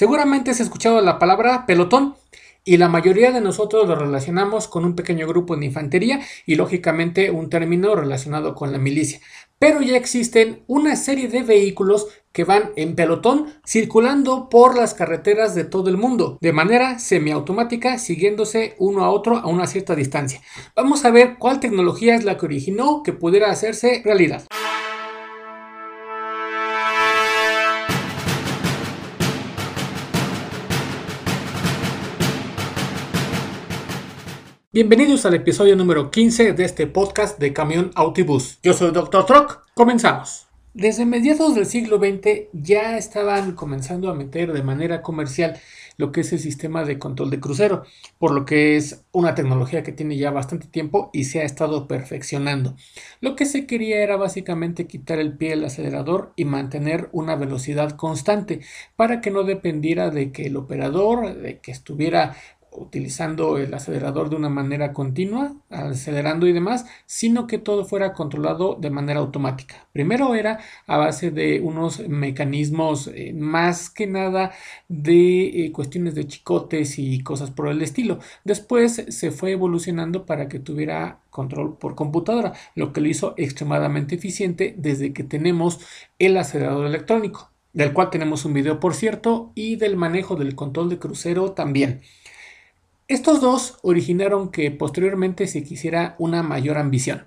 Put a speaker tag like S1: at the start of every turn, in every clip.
S1: Seguramente has escuchado la palabra pelotón y la mayoría de nosotros lo relacionamos con un pequeño grupo de infantería y lógicamente un término relacionado con la milicia. Pero ya existen una serie de vehículos que van en pelotón circulando por las carreteras de todo el mundo de manera semiautomática siguiéndose uno a otro a una cierta distancia. Vamos a ver cuál tecnología es la que originó que pudiera hacerse realidad. Bienvenidos al episodio número 15 de este podcast de Camión Autobús. Yo soy Dr. Truck. Comenzamos. Desde mediados del siglo XX ya estaban comenzando a meter de manera comercial lo que es el sistema de control de crucero, por lo que es una tecnología que tiene ya bastante tiempo y se ha estado perfeccionando. Lo que se quería era básicamente quitar el pie del acelerador y mantener una velocidad constante para que no dependiera de que el operador, de que estuviera utilizando el acelerador de una manera continua, acelerando y demás, sino que todo fuera controlado de manera automática. Primero era a base de unos mecanismos eh, más que nada de eh, cuestiones de chicotes y cosas por el estilo. Después se fue evolucionando para que tuviera control por computadora, lo que lo hizo extremadamente eficiente desde que tenemos el acelerador electrónico, del cual tenemos un video por cierto, y del manejo del control de crucero también. Estos dos originaron que posteriormente se quisiera una mayor ambición.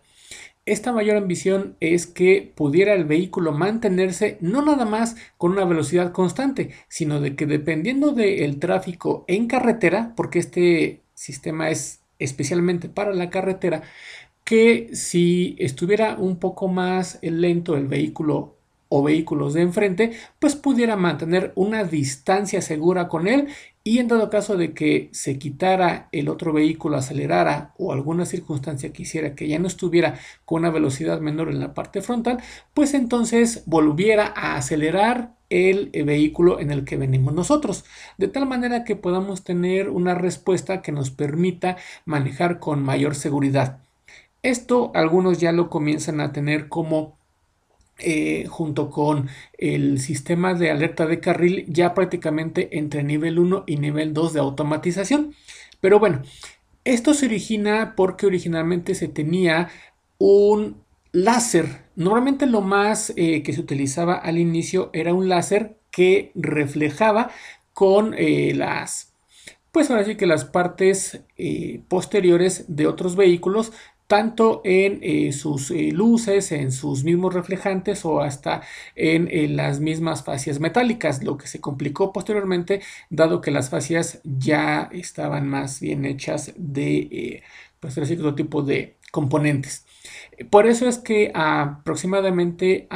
S1: Esta mayor ambición es que pudiera el vehículo mantenerse no nada más con una velocidad constante, sino de que dependiendo del tráfico en carretera, porque este sistema es especialmente para la carretera, que si estuviera un poco más lento el vehículo o vehículos de enfrente, pues pudiera mantener una distancia segura con él y en dado caso de que se quitara el otro vehículo, acelerara o alguna circunstancia quisiera que ya no estuviera con una velocidad menor en la parte frontal, pues entonces volviera a acelerar el vehículo en el que venimos nosotros, de tal manera que podamos tener una respuesta que nos permita manejar con mayor seguridad. Esto algunos ya lo comienzan a tener como eh, junto con el sistema de alerta de carril ya prácticamente entre nivel 1 y nivel 2 de automatización. Pero bueno, esto se origina porque originalmente se tenía un láser. Normalmente lo más eh, que se utilizaba al inicio era un láser que reflejaba con eh, las pues ahora sí que las partes posteriores de otros vehículos tanto en eh, sus eh, luces, en sus mismos reflejantes o hasta en, las mismas fascias metálicas, lo que se complicó posteriormente dado que las fascias ya estaban más bien hechas de eh, pues, otro tipo de componentes. Por eso es que aproximadamente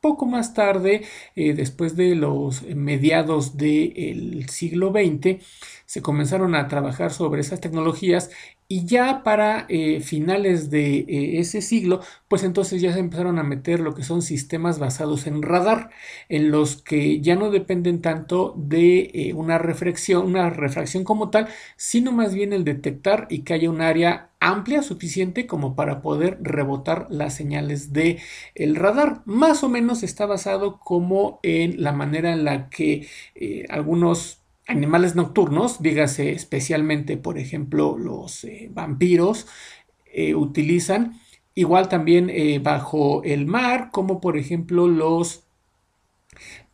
S1: poco más tarde, después de los mediados del siglo XX, se comenzaron a trabajar sobre esas tecnologías y ya para eh, finales de eh, ese siglo, pues entonces ya se empezaron a meter lo que son sistemas basados en radar, en los que ya no dependen tanto de eh, una reflexión, una refracción como tal, sino más bien el detectar y que haya un área amplia suficiente como para poder rebotar las señales de el radar. Más o menos está basado como en la manera en la que algunos animales nocturnos, dígase especialmente, por ejemplo, los eh, vampiros, eh, utilizan igual también eh, bajo el mar, como por ejemplo los,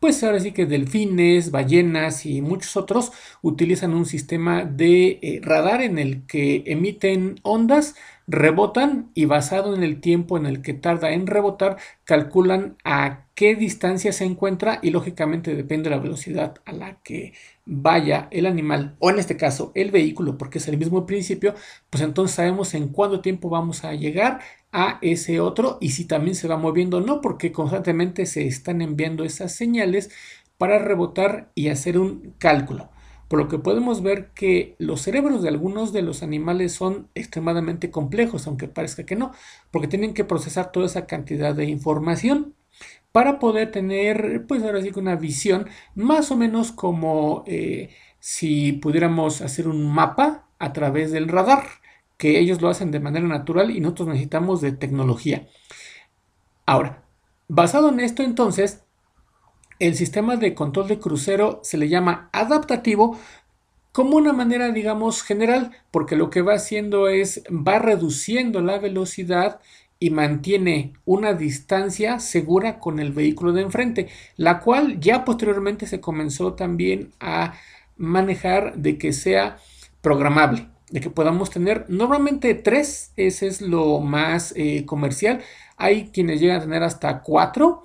S1: pues ahora sí que delfines, ballenas y muchos otros utilizan un sistema de radar en el que emiten ondas, rebotan y basado en el tiempo en el que tarda en rebotar, calculan a qué distancia se encuentra y lógicamente depende de la velocidad a la que vaya el animal o en este caso el vehículo porque es el mismo principio pues entonces sabemos en cuánto tiempo vamos a llegar a ese otro y si también se va moviendo o no porque constantemente se están enviando esas señales para rebotar y hacer un cálculo por lo que podemos ver que los cerebros de algunos de los animales son extremadamente complejos, aunque parezca que no, porque tienen que procesar toda esa cantidad de información para poder tener, pues ahora sí una visión más o menos como eh, si pudiéramos hacer un mapa a través del radar, que ellos lo hacen de manera natural y nosotros necesitamos de tecnología. Ahora, basado en esto entonces, el sistema de control de crucero se le llama adaptativo como una manera, digamos, general, porque lo que va haciendo es, va reduciendo la velocidad y mantiene una distancia segura con el vehículo de enfrente, la cual ya posteriormente se comenzó también a manejar de que sea programable, de que podamos tener normalmente tres, ese es lo más eh, comercial, hay quienes llegan a tener hasta cuatro,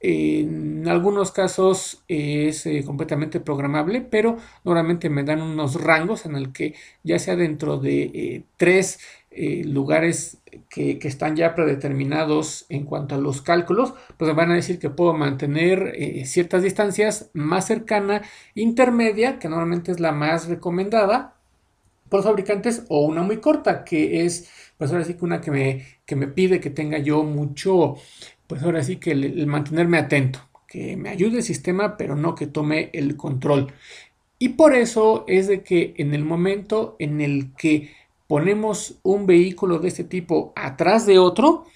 S1: en algunos casos es eh, completamente programable, pero normalmente me dan unos rangos en el que ya sea dentro de eh, tres eh, lugares que, están ya predeterminados en cuanto a los cálculos, pues me van a decir que puedo mantener ciertas distancias más cercana, intermedia, que normalmente es la más recomendada por los fabricantes, o una muy corta, que es, pues ahora sí que una que me, que me pide que tenga yo mucho pues ahora sí que el, mantenerme atento, que me ayude el sistema, pero no que tome el control. Y por eso es de que en el momento en el que ponemos un vehículo de este tipo atrás de otro,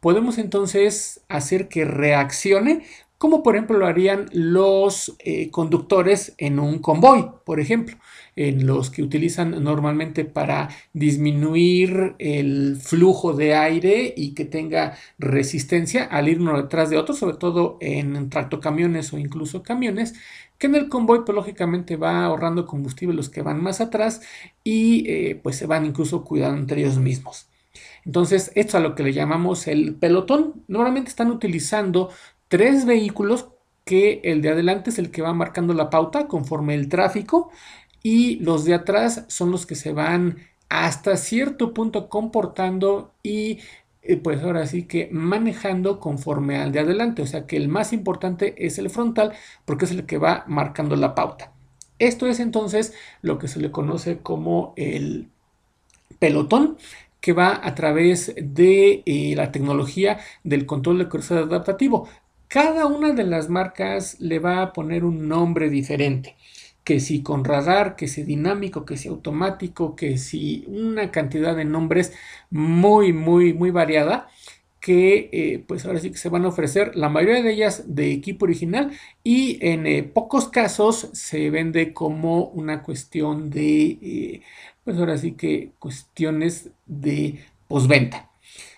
S1: podemos entonces hacer que reaccione, como por ejemplo lo harían los eh, conductores en un convoy, por ejemplo en los que utilizan normalmente para disminuir el flujo de aire y que tenga resistencia al ir uno detrás de otro, sobre todo en tractocamiones o incluso camiones, que en el convoy pues lógicamente va ahorrando combustible los que van más atrás y eh, pues se van incluso cuidando entre ellos mismos. Entonces, esto es a lo que le llamamos el pelotón. Normalmente están utilizando tres vehículos que el de adelante es el que va marcando la pauta conforme el tráfico y los de atrás son los que se van hasta cierto punto comportando y eh, pues ahora sí que manejando conforme al de adelante, o sea que el más importante es el frontal porque es el que va marcando la pauta. Esto es entonces lo que se le conoce como el pelotón que va a través de eh, la tecnología del control de crucero adaptativo. Cada una de las marcas le va a poner un nombre diferente que si con radar, que si dinámico, que si automático, que si una cantidad de nombres muy, muy, muy variada que eh, pues ahora sí que se van a ofrecer la mayoría de ellas de equipo original y en eh, pocos casos se vende como una cuestión de eh, pues ahora sí que cuestiones de posventa.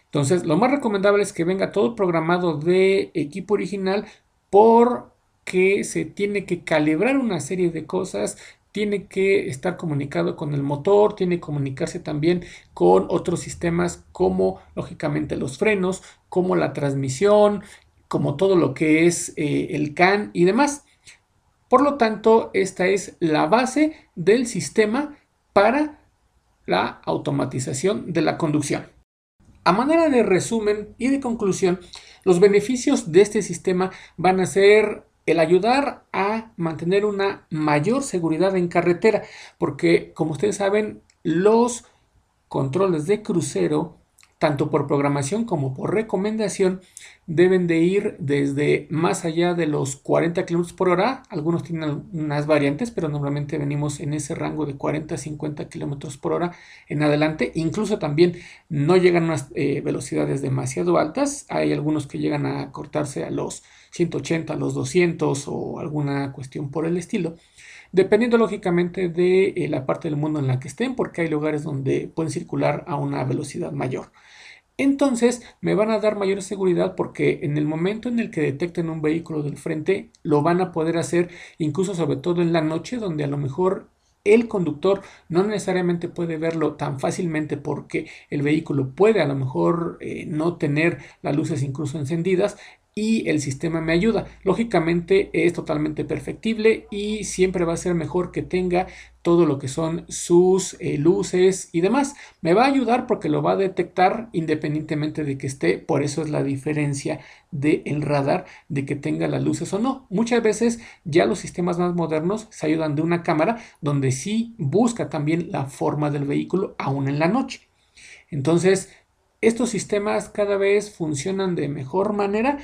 S1: Entonces lo más recomendable es que venga todo programado de equipo original por que se tiene que calibrar una serie de cosas, tiene que estar comunicado con el motor, tiene que comunicarse también con otros sistemas como lógicamente los frenos, como la transmisión, como todo lo que es eh, el CAN y demás. Por lo tanto, esta es la base del sistema para la automatización de la conducción. A manera de resumen y de conclusión, los beneficios de este sistema van a ser el ayudar a mantener una mayor seguridad en carretera, porque como ustedes saben, los controles de crucero, tanto por programación como por recomendación, deben de ir desde más allá de los 40 km por hora. Algunos tienen unas variantes, pero normalmente venimos en ese rango de 40 a 50 km por hora en adelante. Incluso también no llegan a unas eh, velocidades demasiado altas. Hay algunos que llegan a cortarse a los 180, a los 200 o alguna cuestión por el estilo. Dependiendo lógicamente de eh, la parte del mundo en la que estén, porque hay lugares donde pueden circular a una velocidad mayor. Entonces me van a dar mayor seguridad porque en el momento en el que detecten un vehículo del frente lo van a poder hacer incluso sobre todo en la noche donde a lo mejor el conductor no necesariamente puede verlo tan fácilmente porque el vehículo puede a lo mejor eh, no tener las luces incluso encendidas y el sistema me ayuda. Lógicamente es totalmente perfectible y siempre va a ser mejor que tenga todo lo que son sus eh, luces y demás. Me va a ayudar porque lo va a detectar independientemente de que esté. Por eso es la diferencia del radar de que tenga las luces o no. Muchas veces ya los sistemas más modernos se ayudan de una cámara donde sí busca también la forma del vehículo aún en la noche. Entonces, estos sistemas cada vez funcionan de mejor manera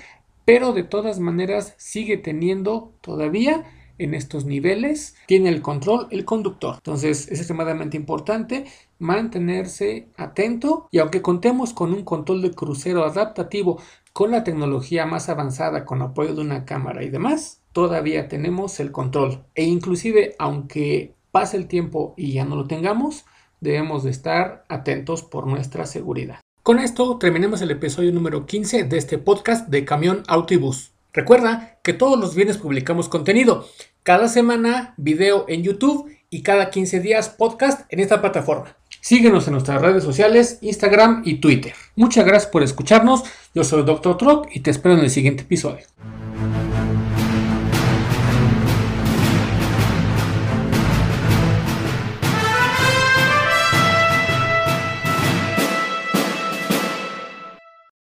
S1: pero de todas maneras sigue teniendo todavía en estos niveles, tiene el control el conductor. Entonces es extremadamente importante mantenerse atento y aunque contemos con un control de crucero adaptativo con la tecnología más avanzada, con apoyo de una cámara y demás, todavía tenemos el control. E inclusive, aunque pase el tiempo y ya no lo tengamos, debemos de estar atentos por nuestra seguridad. Con esto terminemos el episodio número 15 de este podcast de Camión Autobús. Recuerda que todos los viernes publicamos contenido. Cada semana video en YouTube y cada 15 días podcast en esta plataforma. Síguenos en nuestras redes sociales, Instagram y Twitter. Muchas gracias por escucharnos. Yo soy Dr. Trock y te espero en el siguiente episodio.